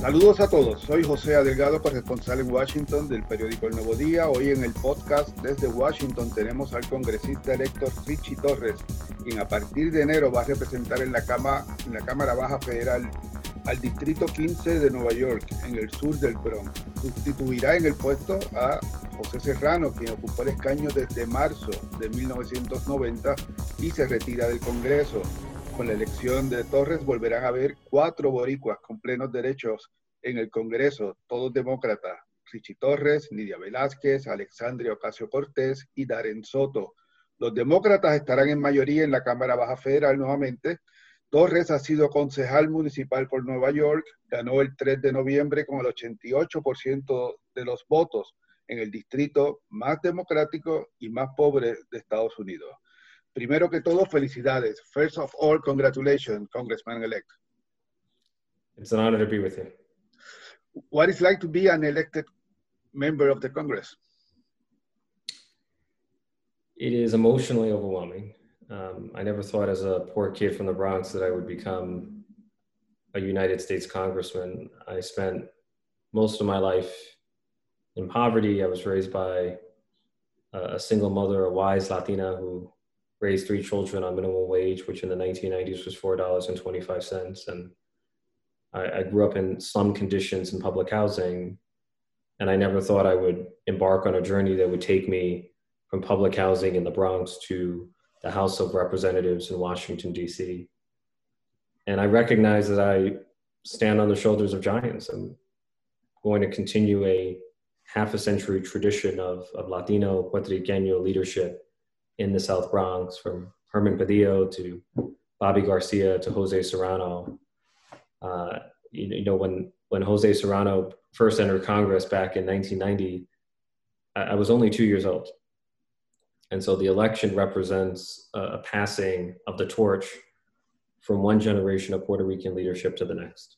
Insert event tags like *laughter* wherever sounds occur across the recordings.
Saludos a todos, soy José Adelgado, corresponsal en Washington del periódico El Nuevo Día. Hoy en el podcast desde Washington tenemos al congresista electo Richie Torres, quien a partir de enero va a representar en la, en la Cámara Baja Federal al Distrito 15 de Nueva York, en el sur del Bronx. Sustituirá en el puesto a José Serrano, quien ocupó el escaño desde marzo de 1990 y se retira del Congreso. Con la elección de Torres volverán a haber cuatro boricuas con plenos derechos en el Congreso, todos demócratas. Richie Torres, Nidia Velázquez, Alexandria Ocasio Cortés y Darren Soto. Los demócratas estarán en mayoría en la Cámara Baja Federal nuevamente. Torres ha sido concejal municipal por Nueva York, ganó el 3 de noviembre con el 88% de los votos en el distrito más democrático y más pobre de Estados Unidos. Primero que todo, felicidades. First of all, congratulations, Congressman-elect. It's an honor to be with you. What is like to be an elected member of the Congress? It is emotionally overwhelming. Um, I never thought as a poor kid from the Bronx that I would become a United States congressman. I spent most of my life in poverty. I was raised by a single mother, a wise Latina who raised three children on minimum wage, which in the 1990s was $4.25. And I, I grew up in slum conditions in public housing. And I never thought I would embark on a journey that would take me from public housing in the Bronx to the House of Representatives in Washington, D.C. And I recognize that I stand on the shoulders of giants. I'm going to continue a half a century tradition of, of Latino Puerto Rican leadership in the South Bronx, from Herman Badillo to Bobby Garcia to Jose Serrano. Uh, you, you, know, when, when Jose Serrano first entered Congress back in 1990, I, I was only two years old. And so the election represents a, a passing of the torch from one generation of Puerto Rican leadership to the next.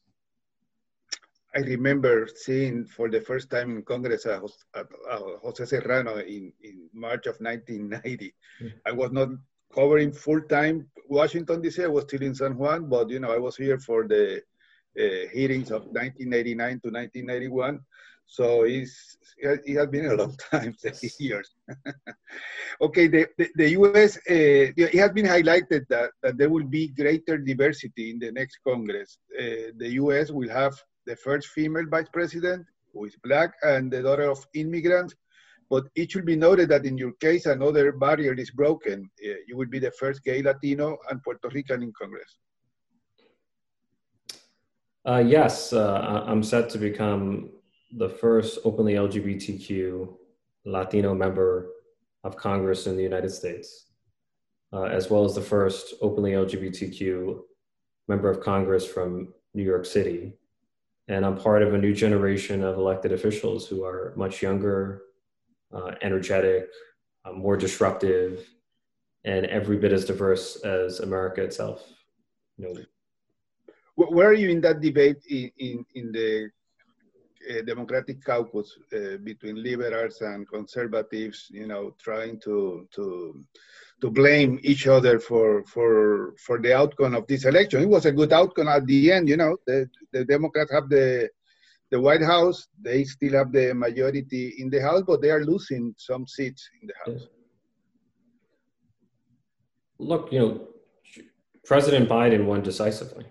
I remember seeing for the first time in Congress uh, uh, Jose Serrano in, in March of 1990. Yeah. I was not covering full time Washington D.C. I was still in San Juan, but you know I was here for the uh, hearings of 1989 to 1991. So it's, it has been a long *laughs* time, 30 years. *laughs* okay, the, the, the US, uh, it has been highlighted that, that there will be greater diversity in the next Congress. Uh, the US will have the first female vice president, who is black and the daughter of immigrants. But it should be noted that in your case, another barrier is broken. Uh, you will be the first gay Latino and Puerto Rican in Congress. Uh, yes, uh, I'm set to become the first openly LGBTQ Latino member of Congress in the United States, uh, as well as the first openly LGBTQ member of Congress from New York City and I'm part of a new generation of elected officials who are much younger, uh, energetic, uh, more disruptive, and every bit as diverse as America itself. You know, where are you in that debate in, in, in the uh, Democratic caucus uh, between liberals and conservatives? You know, trying to to to blame each other for for for the outcome of this election. It was a good outcome at the end. You know, the the Democrats have the the White House. They still have the majority in the House, but they are losing some seats in the House. Look, you know, President Biden won decisively.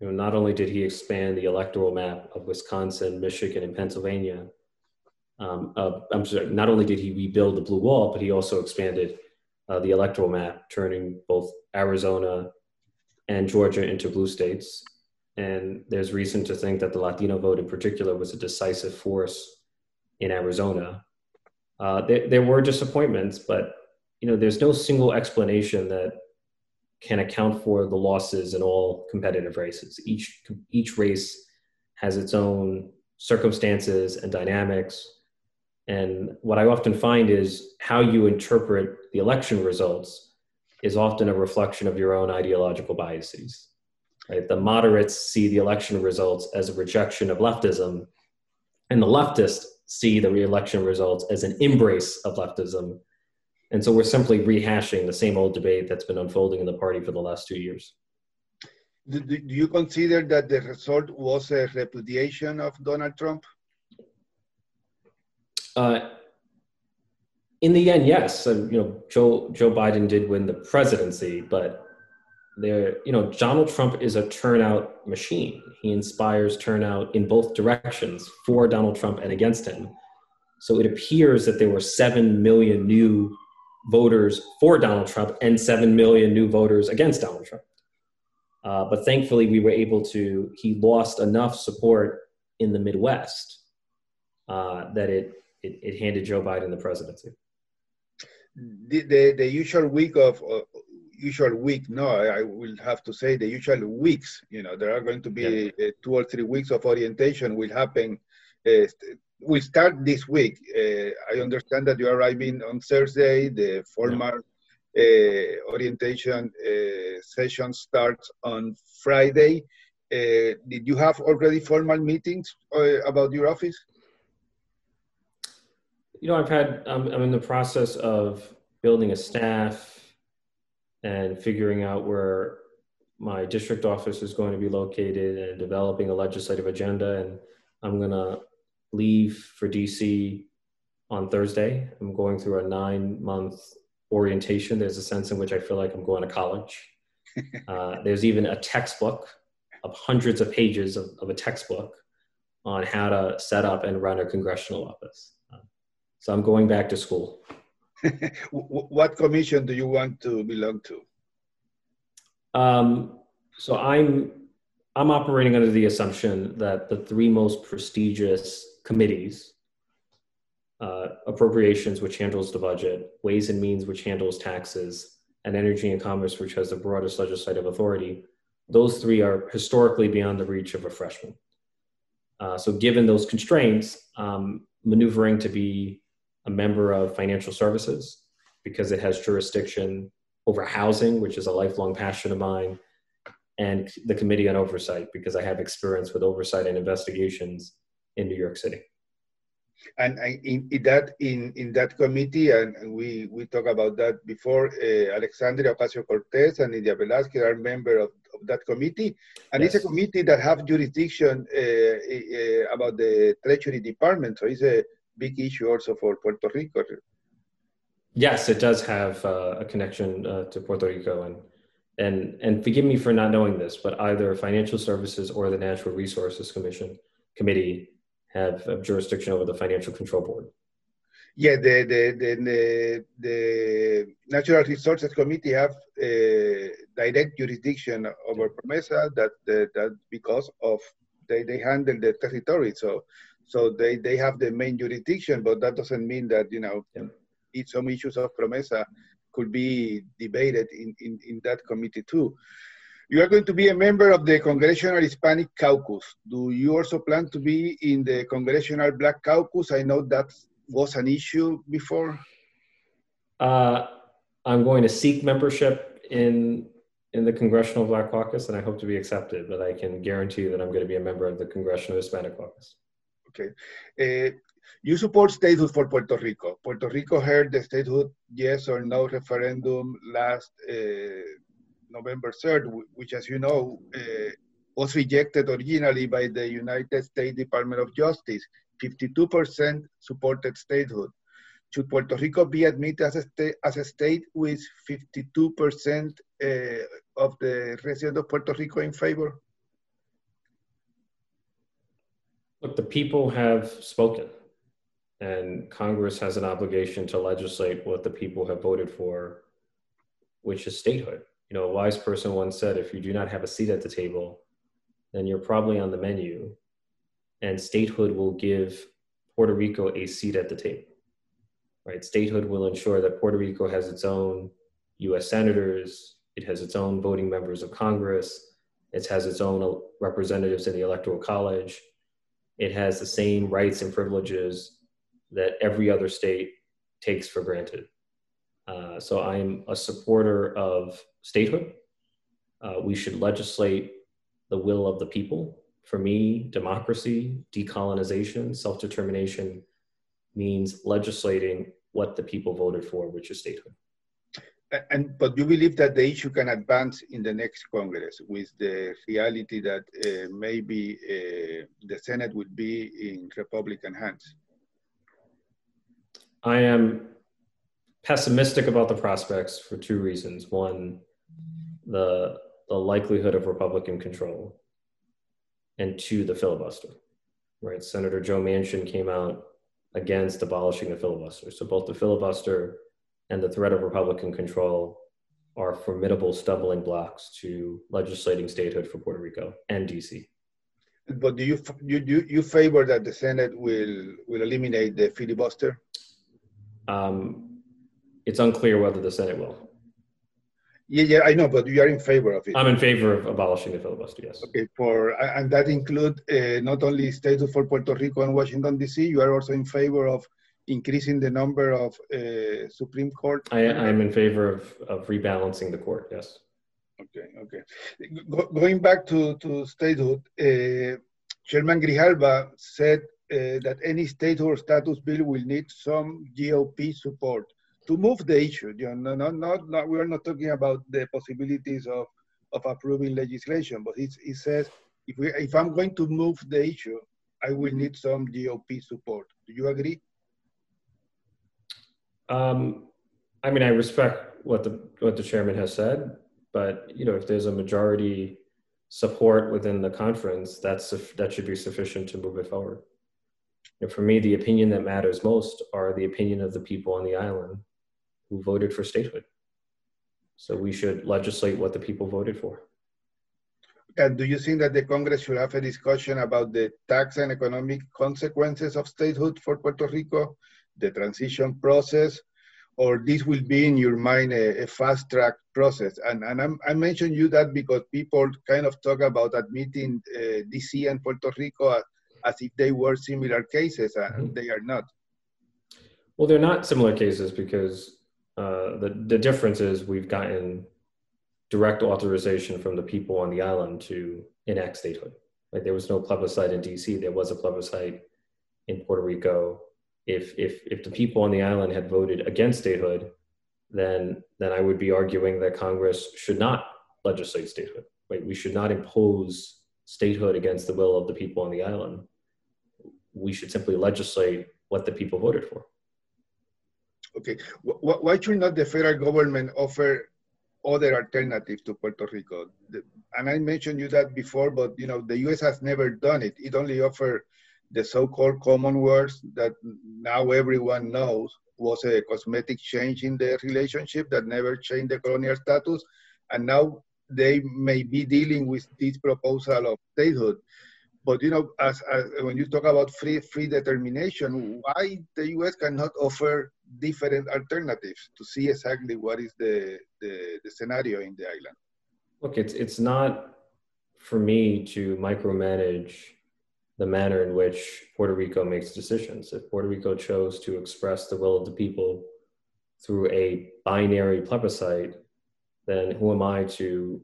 You know, not only did he expand the electoral map of Wisconsin, Michigan, and Pennsylvania. Um, uh, I'm sorry, not only did he rebuild the blue wall, but he also expanded uh, the electoral map, turning both Arizona and Georgia into blue states. And there's reason to think that the Latino vote in particular was a decisive force in Arizona. Uh, there, there were disappointments, but you know, there's no single explanation that can account for the losses in all competitive races. Each each race has its own circumstances and dynamics. And what I often find is how you interpret the election results is often a reflection of your own ideological biases. Right? The moderates see the election results as a rejection of leftism, and the leftists see the re-election results as an embrace of leftism. And so we're simply rehashing the same old debate that's been unfolding in the party for the last two years. do, do, you consider that the result was a repudiation of Donald Trump? Uh, in the end, yes. Uh, you know, Joe Joe Biden did win the presidency, but there, you know, Donald Trump is a turnout machine. He inspires turnout in both directions for Donald Trump and against him. So it appears that there were seven million new voters for Donald Trump and seven million new voters against Donald Trump. Uh, but thankfully, we were able to. He lost enough support in the Midwest uh, that it, it, it handed Joe Biden the presidency. The the, the usual week of uh, usual week. No, I, I, will have to say the usual weeks. You know, there are going to be yeah. Uh, two or three weeks of orientation will happen. Uh, we start this week. Uh, I understand that you are arriving on Thursday. The formal yeah uh, orientation uh, session starts on Friday. Uh, did you have already formal meetings about your office? You know, I've had, I'm, I'm in the process of building a staff and figuring out where my district office is going to be located and developing a legislative agenda. And I'm going to leave for DC on Thursday. I'm going through a nine month orientation. There's a sense in which I feel like I'm going to college. *laughs* Uh, there's even a textbook of hundreds of pages of, of, a textbook on how to set up and run a congressional office. So I'm going back to school. *laughs* what commission do you want to belong to? Um, so I'm I'm operating under the assumption that the three most prestigious committees uh, appropriations, which handles the budget, ways and means, which handles taxes, and energy and commerce, which has the broadest legislative authority, those three are historically beyond the reach of a freshman. Uh, so, given those constraints, um, maneuvering to be a member of financial services because it has jurisdiction over housing, which is a lifelong passion of mine, and the Committee on Oversight because I have experience with oversight and investigations in New York City and, in, in, that in, in that committee, and, we we talked about that before. Uh, Alexandria Ocasio Cortez and Nydia Velázquez are members of, of, that committee, and yes. it's a committee that have jurisdiction uh, uh, about the Treasury Department. So it's a big issue also for Puerto Rico. Yes, it does have uh, a connection uh, to Puerto Rico, and and and forgive me for not knowing this, but either Financial Services or the Natural Resources Commission committee have, jurisdiction over the Financial Control Board? Yeah, the the the, the, Natural Resources Committee have uh, direct jurisdiction over PROMESA that that because of they, they handle the territory, so so they, they have the main jurisdiction, but that doesn't mean that you know yeah. some issues of PROMESA could be debated in, in, in that committee too. You are going to be a member of the Congressional Hispanic Caucus. Do you also plan to be in the Congressional Black Caucus? I know that was an issue before. Uh, I'm going to seek membership in in the Congressional Black Caucus, and I hope to be accepted. But I can guarantee that I'm going to be a member of the Congressional Hispanic Caucus. Okay. Uh, you support statehood for Puerto Rico. Puerto Rico heard the statehood yes or no referendum last uh, November 3rd, which, as you know, uh, was rejected originally by the United States Department of Justice. 52% supported statehood. Should Puerto Rico be admitted as a, sta- as a state with 52% uh, of the residents of Puerto Rico in favor? Look, the people have spoken, and Congress has an obligation to legislate what the people have voted for, which is statehood you know, a wise person once said, if you do not have a seat at the table, then you're probably on the menu. And statehood will give Puerto Rico a seat at the table. Right? Statehood will ensure that Puerto Rico has its own US senators, it has its own voting members of Congress, it has its own representatives in the Electoral College, it has the same rights and privileges that every other state takes for granted. Uh, so I'm a supporter of statehood. Uh, we should legislate the will of the people. For me, democracy, decolonization, self determination means legislating what the people voted for, which is statehood. And but you believe that the issue can advance in the next Congress with the reality that uh, maybe uh, the Senate would be in Republican hands? I am pessimistic about the prospects for two reasons. One, the the likelihood of Republican control, and two, the filibuster. Right, Senator Joe Manchin came out against abolishing the filibuster. So both the filibuster and the threat of Republican control are formidable stumbling blocks to legislating statehood for Puerto Rico and DC. But do you you you, you favor that the Senate will will eliminate the filibuster? Um, it's unclear whether the Senate will. Yeah, yeah, I know, but you are in favor of it. I'm in favor of abolishing the filibuster. Yes. Okay, for and that include uh, not only statehood for Puerto Rico and Washington D.C. You are also in favor of increasing the number of uh, Supreme Court? I, am in favor of, of rebalancing the court, yes. Okay, okay. Go, going back to, to statehood, uh, Chairman Grijalva said uh, that any statehood status bill will need some GOP support to move the issue. You know, not, not, not, we are not talking about the possibilities of, of approving legislation, but he, he says, if, we, if I'm going to move the issue, I will need some GOP support. Do you agree? Um, I mean, I respect what the what the chairman has said, but you know, if there's a majority support within the conference, that's that should be sufficient to move it forward. And for me, the opinion that matters most are the opinion of the people on the island who voted for statehood. So we should legislate what the people voted for. And do you think that the Congress should have a discussion about the tax and economic consequences of statehood for Puerto Rico? The transition process, or this will be in your mind a, a fast track process? And, and I'm, i mentioned you that because people kind of talk about admitting uh, DC and Puerto Rico as, as, if they were similar cases, and mm-hmm. they are not. Well, they're not similar cases because uh, the, the difference is we've gotten direct authorization from the people on the island to enact statehood. Like there was no plebiscite in DC, there was a plebiscite in Puerto Rico if if if the people on the island had voted against statehood, then then I would be arguing that Congress should not legislate statehood. Right? We should not impose statehood against the will of the people on the island. We should simply legislate what the people voted for. Okay, why should not the federal government offer other alternatives to Puerto Rico? And I mentioned you that before, but you know the U.S. has never done it. It only offered the so-called Commonwealth that now everyone knows was a cosmetic change in the relationship that never changed the colonial status. And now they may be dealing with this proposal of statehood. But you know, as, as, when you talk about free free determination, why the U.S. cannot offer different alternatives to see exactly what is the, the, the scenario in the island? Look, it's it's not for me to micromanage the manner in which Puerto Rico makes decisions. If Puerto Rico chose to express the will of the people through a binary plebiscite, then who am I to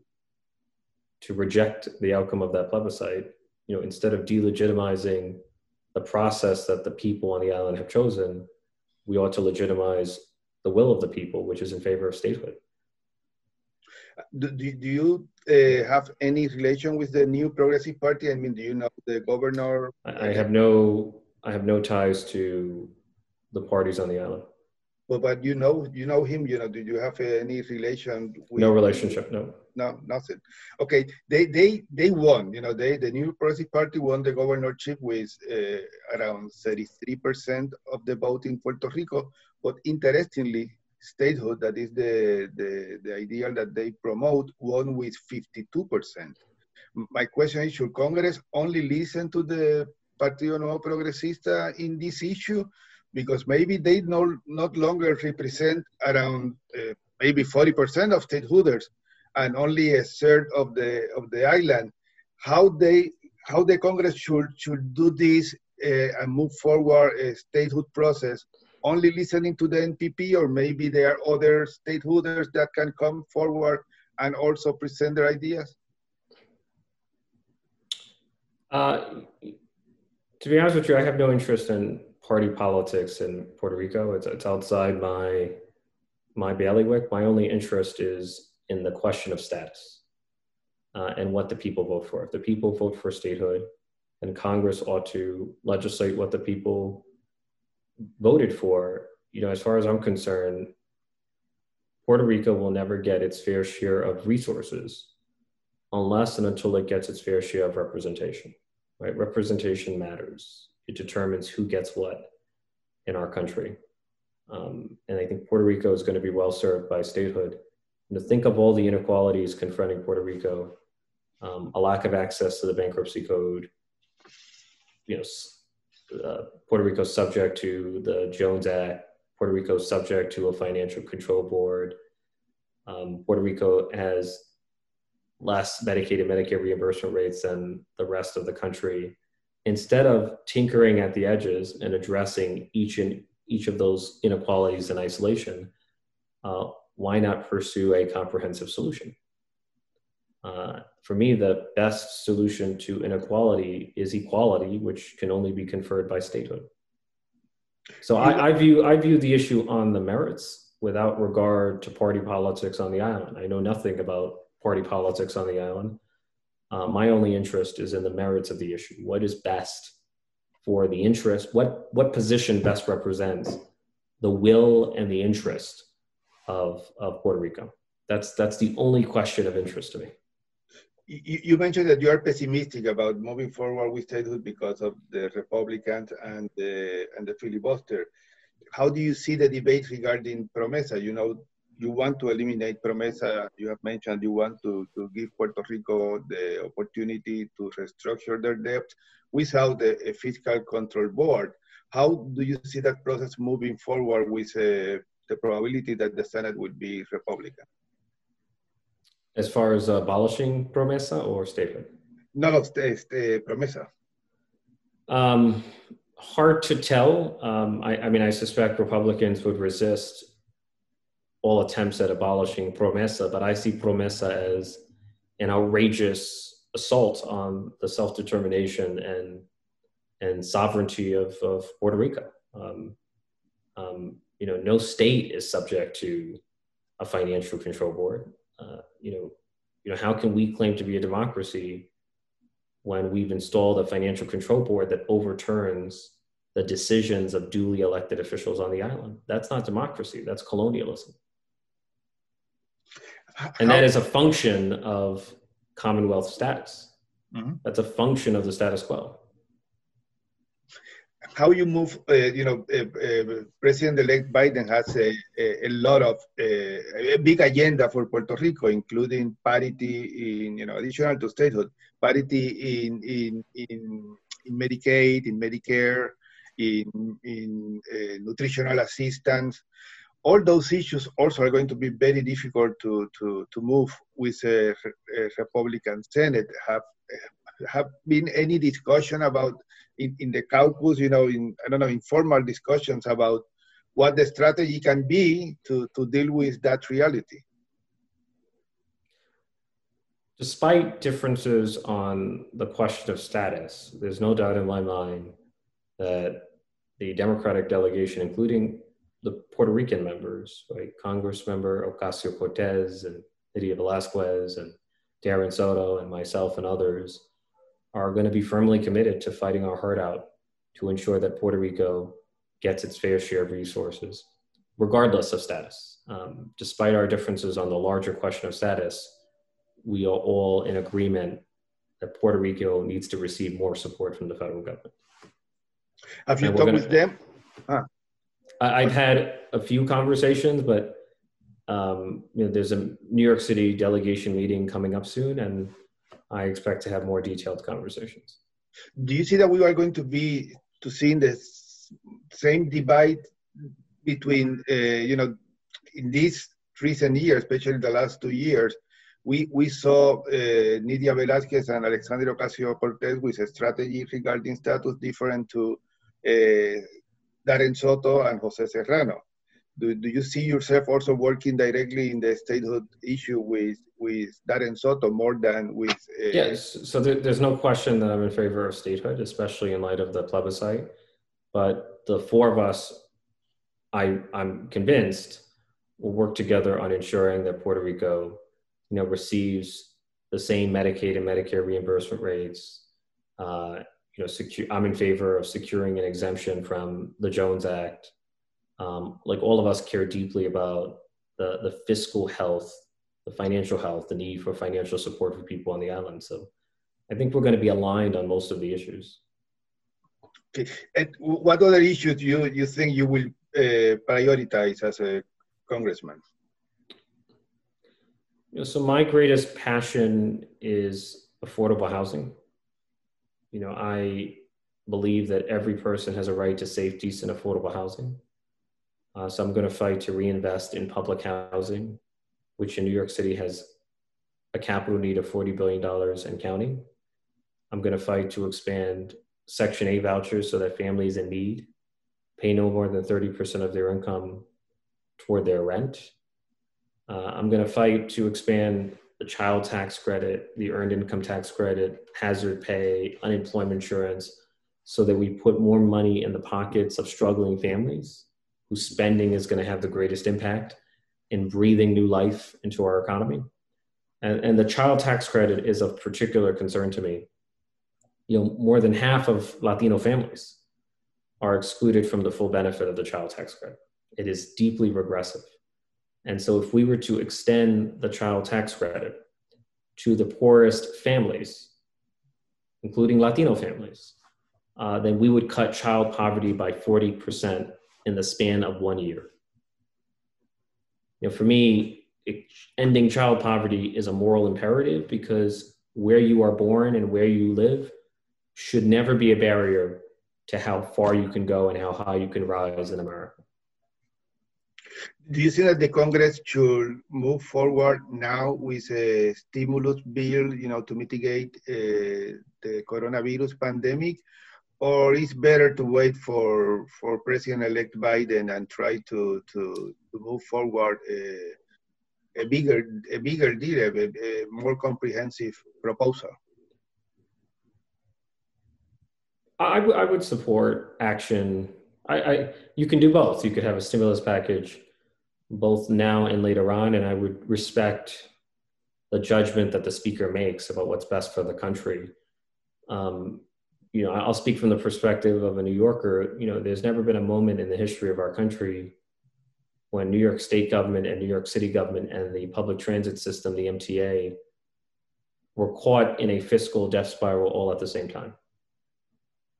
to reject the outcome of that plebiscite? You know, instead of delegitimizing the process that the people on the island have chosen, we ought to legitimize the will of the people, which is in favor of statehood. Do, do, do you uh, have any relation with the new Progressive Party? I mean, do you know the governor? I, have no, I have no ties to the parties on the island. Well, but you know, you know him. You know, did you have any relation? With no relationship. No. No, nothing. Okay, they they they won. You know, they the new Progressive Party won the governorship with uh, around thirty three percent of the vote in Puerto Rico. But interestingly, statehood, that is the, the, the ideal that they promote, won with 52%. My question is, should Congress only listen to the Partido Nuevo Progresista in this issue? Because maybe they no, not longer represent around uh, maybe 40% of statehooders and only a third of the, of the island. How they how the Congress should should do this uh, and move forward a statehood process only listening to the NPP, or maybe there are other statehooders that can come forward and also present their ideas? Uh, to be honest with you, I have no interest in party politics in Puerto Rico. It's, it's outside my my bailiwick. My only interest is in the question of status uh, and what the people vote for. If the people vote for statehood, then Congress ought to legislate what the people voted for. You know, as far as I'm concerned, Puerto Rico will never get its fair share of resources unless and until it gets its fair share of representation. Right? Representation matters. It determines who gets what in our country. Um, and I think Puerto Rico is going to be well served by statehood. And to think of all the inequalities confronting Puerto Rico, um, a lack of access to the bankruptcy code, you know, uh, Puerto Rico subject to the Jones Act, Puerto Rico subject to a financial control board. Um, Puerto Rico has less Medicaid and Medicare reimbursement rates than the rest of the country. Instead of tinkering at the edges and addressing each and each of those inequalities in isolation, uh, why not pursue a comprehensive solution? Uh, for me, the best solution to inequality is equality, which can only be conferred by statehood. So I, I, view I view the issue on the merits without regard to party politics on the island. I know nothing about party politics on the island. Uh, my only interest is in the merits of the issue. What is best for the interest? What what position best represents the will and the interest of of Puerto Rico? That's that's the only question of interest to me. You, you mentioned that you are pessimistic about moving forward with statehood because of the Republicans and the and the filibuster. How do you see the debate regarding Promesa? You know, you want to eliminate Promesa. You have mentioned you want to, to give Puerto Rico the opportunity to restructure their debt without a, a fiscal control board. How do you see that process moving forward with uh, the probability that the Senate would be Republican? As far as abolishing Promesa or statehood? No, no, stay, stay, Promesa. Um, hard to tell. Um, I, I, mean, I suspect Republicans would resist all attempts at abolishing Promesa, but I see Promesa as an outrageous assault on the self determination and and sovereignty of, of Puerto Rico. Um, um, you know, no state is subject to a financial control board. Uh, you know, you know, how can we claim to be a democracy when we've installed a financial control board that overturns the decisions of duly elected officials on the island? That's not democracy. That's colonialism. And that is a function of Commonwealth status. Mm-hmm. That's a function of the status quo how you move, uh, you know, uh, uh, President-elect Biden has a, a, a lot of uh, a big agenda for Puerto Rico, including parity in, you know, additional to statehood, parity in in in, in Medicaid, in Medicare, in in uh, nutritional assistance. All those issues also are going to be very difficult to to to move with a, a Republican Senate. Have have been any discussion about in, in the caucus, you know, in I don't know, informal discussions about what the strategy can be to, to deal with that reality. Despite differences on the question of status, there's no doubt in my mind that the Democratic delegation, including the Puerto Rican members, right, Congress member Ocasio Cortez and Nydia Velázquez and Darren Soto and myself and others, are going to be firmly committed to fighting our heart out to ensure that Puerto Rico gets its fair share of resources, regardless of status. Um, despite our differences on the larger question of status, we are all in agreement that Puerto Rico needs to receive more support from the federal government. Have you talked gonna, with them? Huh. I've had a few conversations, but um, you know, there's a New York City delegation meeting coming up soon, and I expect to have more detailed conversations. Do you see that we are going to be to see the same divide between, uh, you know, in these recent years, especially the last two years, we, we saw uh, Nydia Velázquez and Alexandria Ocasio-Cortez with a strategy regarding status different to uh, Darren Soto and Jose Serrano do, do you see yourself also working directly in the statehood issue with with Darren Soto more than with? Uh, yes, so there, there's no question that I'm in favor of statehood, especially in light of the plebiscite. But the four of us, I I'm convinced, will work together on ensuring that Puerto Rico, you know, receives the same Medicaid and Medicare reimbursement rates. Uh, you know, secure, I'm in favor of securing an exemption from the Jones Act. Um, like all of us care deeply about the, the fiscal health, the financial health, the need for financial support for people on the island. So I think we're going to be aligned on most of the issues. Okay. And what other issues you, you think you will uh, prioritize as a congressman? You know, so my greatest passion is affordable housing. You know, I believe that every person has a right to safe, decent, affordable housing. Uh, so I'm going to fight to reinvest in public housing, which in New York City has a capital need of $40 billion and counting. I'm going to fight to expand Section 8 vouchers so that families in need pay no more than 30% of their income toward their rent. Uh, I'm going to fight to expand the child tax credit, the earned income tax credit, hazard pay, unemployment insurance, so that we put more money in the pockets of struggling families whose spending is going to have the greatest impact in breathing new life into our economy. And, and the child tax credit is of particular concern to me you know, more than half of Latino families are excluded from the full benefit of the child tax credit. It is deeply regressive. And so, if we were to extend the child tax credit to the poorest families, including Latino families, uh, then we would cut child poverty by 40% in the span of one year. You know, for me, ending child poverty is a moral imperative because where you are born and where you live should never be a barrier to how far you can go and how high you can rise in America. Do you think that the Congress should move forward now with a stimulus bill, you know, to mitigate uh, the coronavirus pandemic, or is better to wait for for President-elect Biden and try to to, to move forward a, a bigger a bigger deal, a, a more comprehensive proposal? I, I would support action. I, I you can do both. You could have a stimulus package both now and later on, and I would respect the judgment that the speaker makes about what's best for the country. Um, you know, I'll speak from the perspective of a New Yorker. You know, there's never been a moment in the history of our country when New York State government and New York City government and the public transit system, the MTA, were caught in a fiscal death spiral all at the same time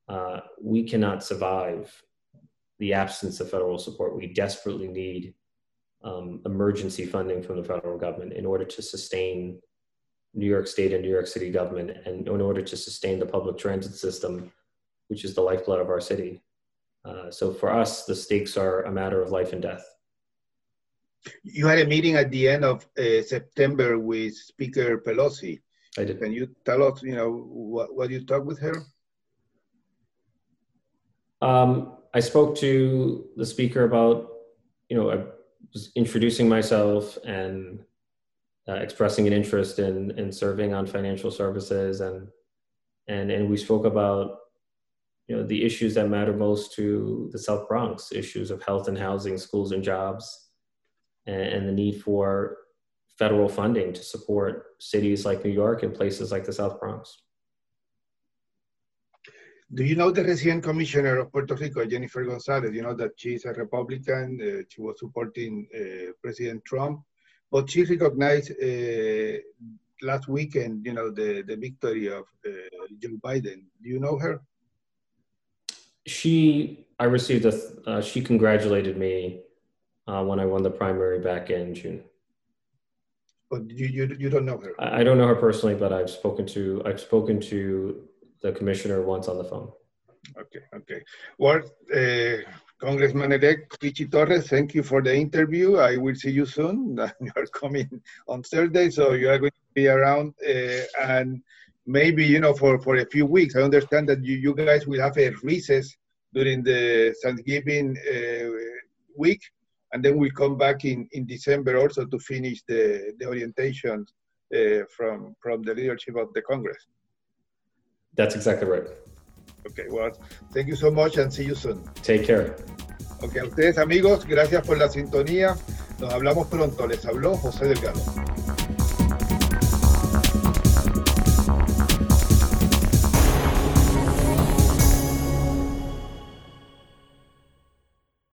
uh, we cannot survive the absence of federal support. We desperately need um, emergency funding from the federal government in order to sustain New York State and New York City government, and in order to sustain the public transit system, which is the lifeblood of our city. Uh, so for us, the stakes are a matter of life and death. You had a meeting at the end of uh, September with Speaker Pelosi. I did. Can you tell us, you know, what, what you talked with her? Um, I spoke to the speaker about, you know, I was introducing myself and uh, expressing an interest in in serving on financial services, and and and we spoke about, you know, the issues that matter most to the South Bronx, issues of health and housing, schools and jobs, and, and the need for federal funding to support cities like New York and places like the South Bronx. Do you know the resident commissioner of Puerto Rico, Jennifer Gonzalez? You know that she's a Republican. Uh, she was supporting uh, President Trump, but she recognized uh, last weekend, you know, the, the victory of uh, Joe Biden. Do you know her? She, I received a, uh, she congratulated me uh, when I won the primary back in June. But you, you, you don't know her? I, don't know her personally, but I've spoken to, I've spoken to the commissioner once on the phone. Okay, okay. Well, uh, Congressman-elect Ritchie Torres, thank you for the interview. I will see you soon. *laughs* You are coming on Thursday, so you are going to be around, uh, and maybe you know for for a few weeks. I understand that you you guys will have a recess during the Thanksgiving uh, week, and then we'll come back in in December also to finish the the orientation uh, from from the leadership of the Congress. That's exactly right. Okay, well, thank you so much and see you soon. Take care. Ok, a ustedes amigos, gracias por la sintonía. Nos hablamos pronto. Les habló José Delgado.